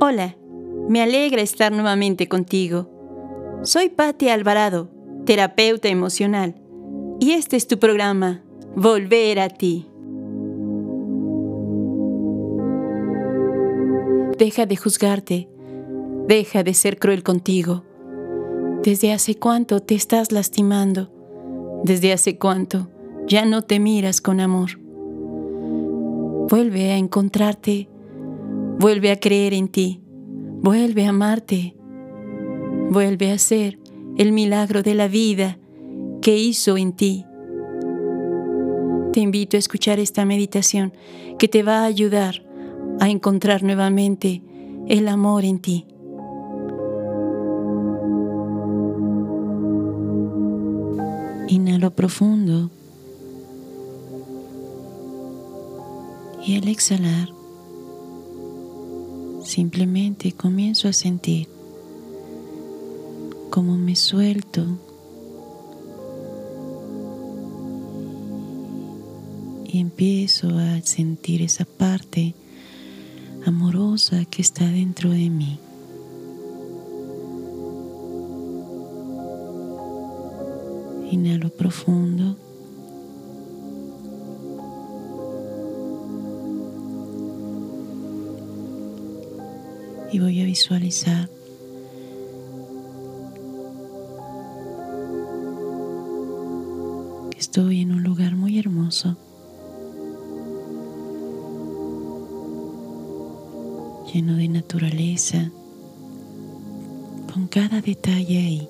Hola, me alegra estar nuevamente contigo. Soy Patti Alvarado, terapeuta emocional, y este es tu programa, Volver a ti. Deja de juzgarte, deja de ser cruel contigo. ¿Desde hace cuánto te estás lastimando? ¿Desde hace cuánto ya no te miras con amor? Vuelve a encontrarte, vuelve a creer en ti, vuelve a amarte, vuelve a ser el milagro de la vida que hizo en ti. Te invito a escuchar esta meditación que te va a ayudar a encontrar nuevamente el amor en ti. Inhalo profundo. Y al exhalar, simplemente comienzo a sentir cómo me suelto y empiezo a sentir esa parte amorosa que está dentro de mí. Inhalo profundo. Y voy a visualizar que estoy en un lugar muy hermoso. lleno de naturaleza, con cada detalle ahí.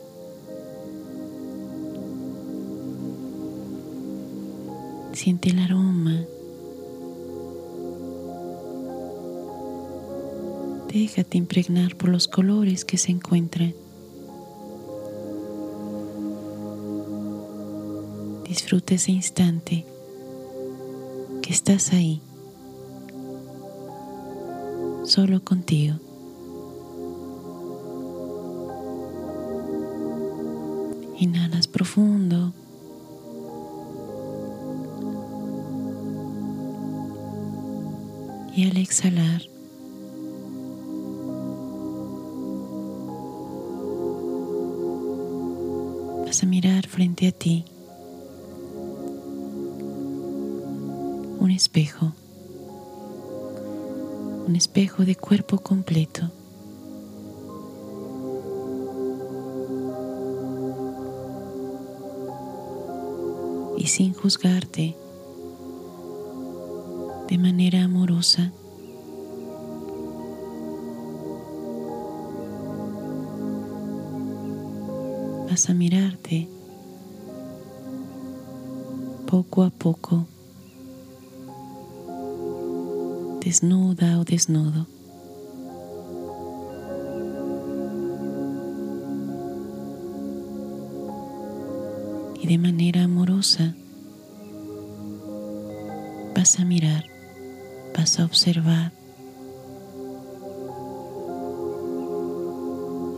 Siente el aroma. Déjate impregnar por los colores que se encuentran. Disfruta ese instante que estás ahí solo contigo. Inhalas profundo. Y al exhalar, a mirar frente a ti. Un espejo. Un espejo de cuerpo completo. Y sin juzgarte, de manera amorosa, vas a mirarte poco a poco desnuda o desnudo. Y de manera amorosa vas a mirar, vas a observar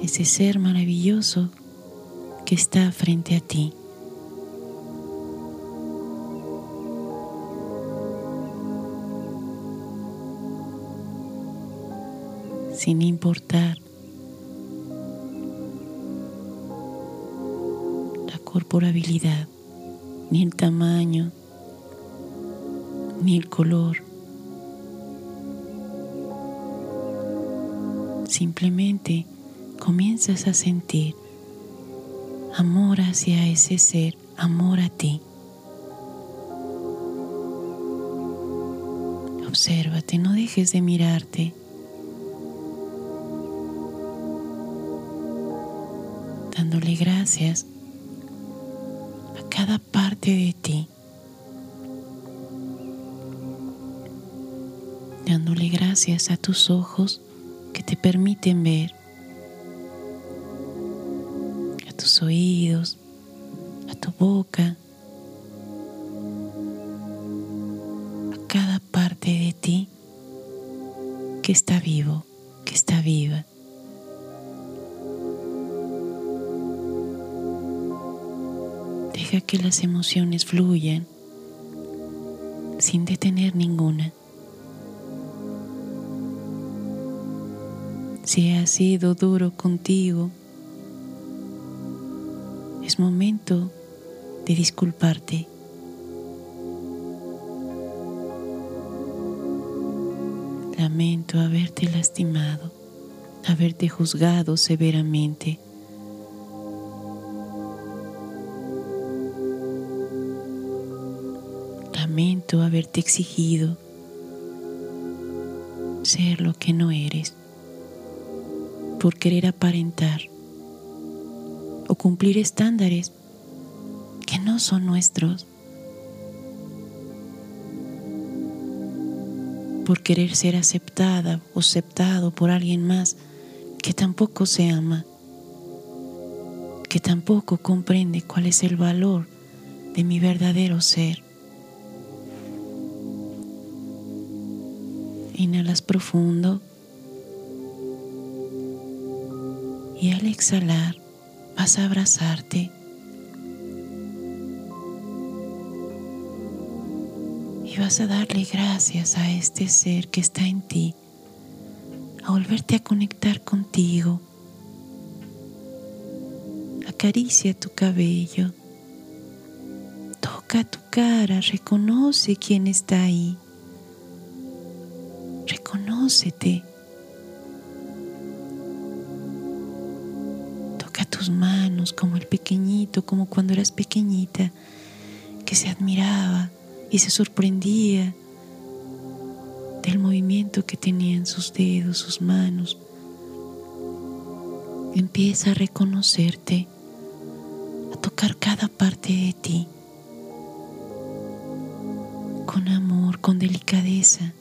ese ser maravilloso que está frente a ti. sin importar la corporabilidad, ni el tamaño, ni el color. Simplemente comienzas a sentir amor hacia ese ser, amor a ti. Obsérvate, no dejes de mirarte. dándole gracias a cada parte de ti, dándole gracias a tus ojos que te permiten ver, tus oídos, a tu boca, a cada parte de ti que está vivo, que está viva. Deja que las emociones fluyan sin detener ninguna. Si ha sido duro contigo, es momento de disculparte. Lamento haberte lastimado, haberte juzgado severamente. Lamento haberte exigido ser lo que no eres por querer aparentar o cumplir estándares que no son nuestros, por querer ser aceptada o aceptado por alguien más que tampoco se ama, que tampoco comprende cuál es el valor de mi verdadero ser. Inhalas profundo y al exhalar vas a abrazarte y vas a darle gracias a este ser que está en ti, a volverte a conectar contigo. Acaricia tu cabello, toca tu cara, reconoce quién está ahí, reconócete. Manos como el pequeñito, como cuando eras pequeñita, que se admiraba y se sorprendía del movimiento que tenían sus dedos, sus manos. Empieza a reconocerte, a tocar cada parte de ti, con amor, con delicadeza,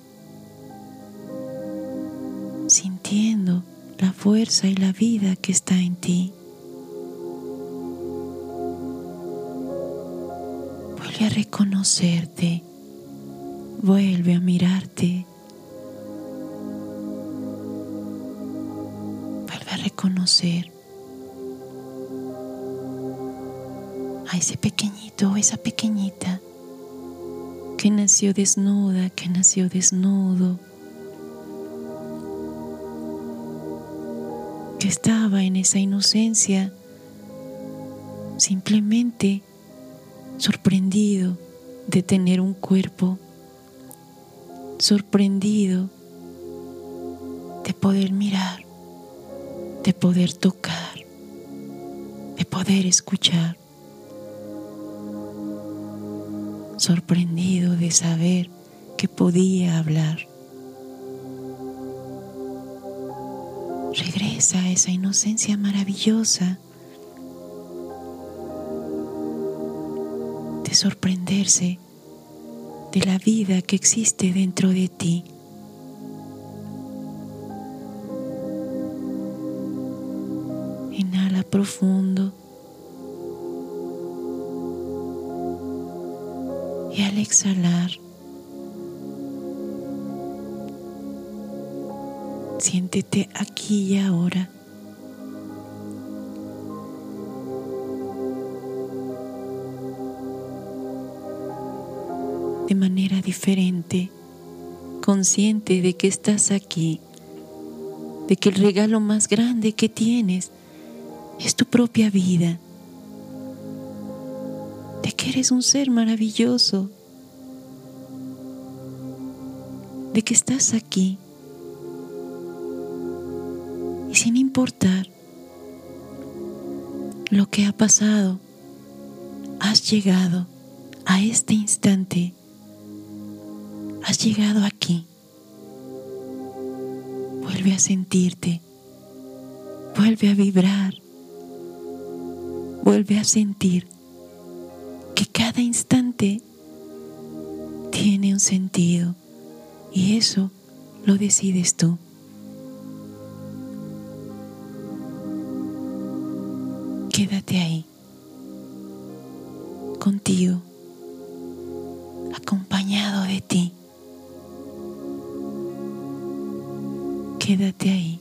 sintiendo la fuerza y la vida que está en ti. Vuelve a reconocerte, vuelve a mirarte, vuelve a reconocer a ese pequeñito o esa pequeñita que nació desnuda, que nació desnudo, que estaba en esa inocencia simplemente sorprendido de tener un cuerpo, sorprendido de poder mirar, de poder tocar, de poder escuchar, sorprendido de saber que podía hablar. Regresa a esa inocencia maravillosa sorprenderse de la vida que existe dentro de ti. Inhala profundo y al exhalar siéntete aquí y ahora. De manera diferente, consciente de que estás aquí, de que el regalo más grande que tienes es tu propia vida, de que eres un ser maravilloso, de que estás aquí. Y sin importar lo que ha pasado, has llegado a este instante has llegado aquí. Vuelve a sentirte, vuelve a vibrar, vuelve a sentir que cada instante tiene un sentido y eso lo decides tú. Quédate ahí, contigo, acompañado de ti. Quédate ahí.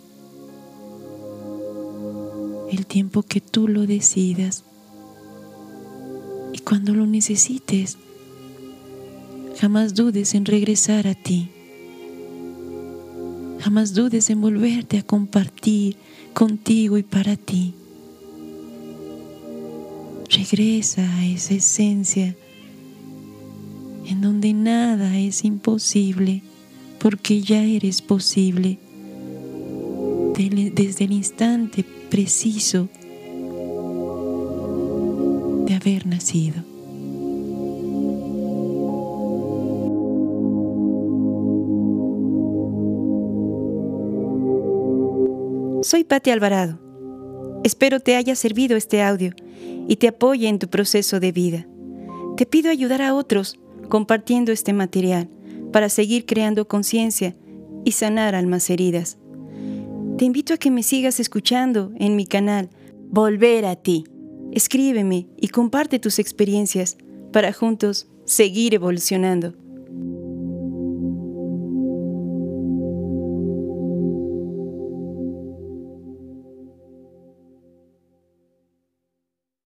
El tiempo que tú lo decidas. Y cuando lo necesites, jamás dudes en regresar a ti. Jamás dudes en volverte a compartir contigo y para ti. Regresa a esa esencia en donde nada es imposible, porque ya eres posible desde el instante preciso de haber nacido. Soy Patti Alvarado. Espero te haya servido este audio y te apoye en tu proceso de vida. Te pido ayudar a otros compartiendo este material para seguir creando conciencia y sanar almas heridas. Te invito a que me sigas escuchando en mi canal Volver a ti. Escríbeme y comparte tus experiencias para juntos seguir evolucionando.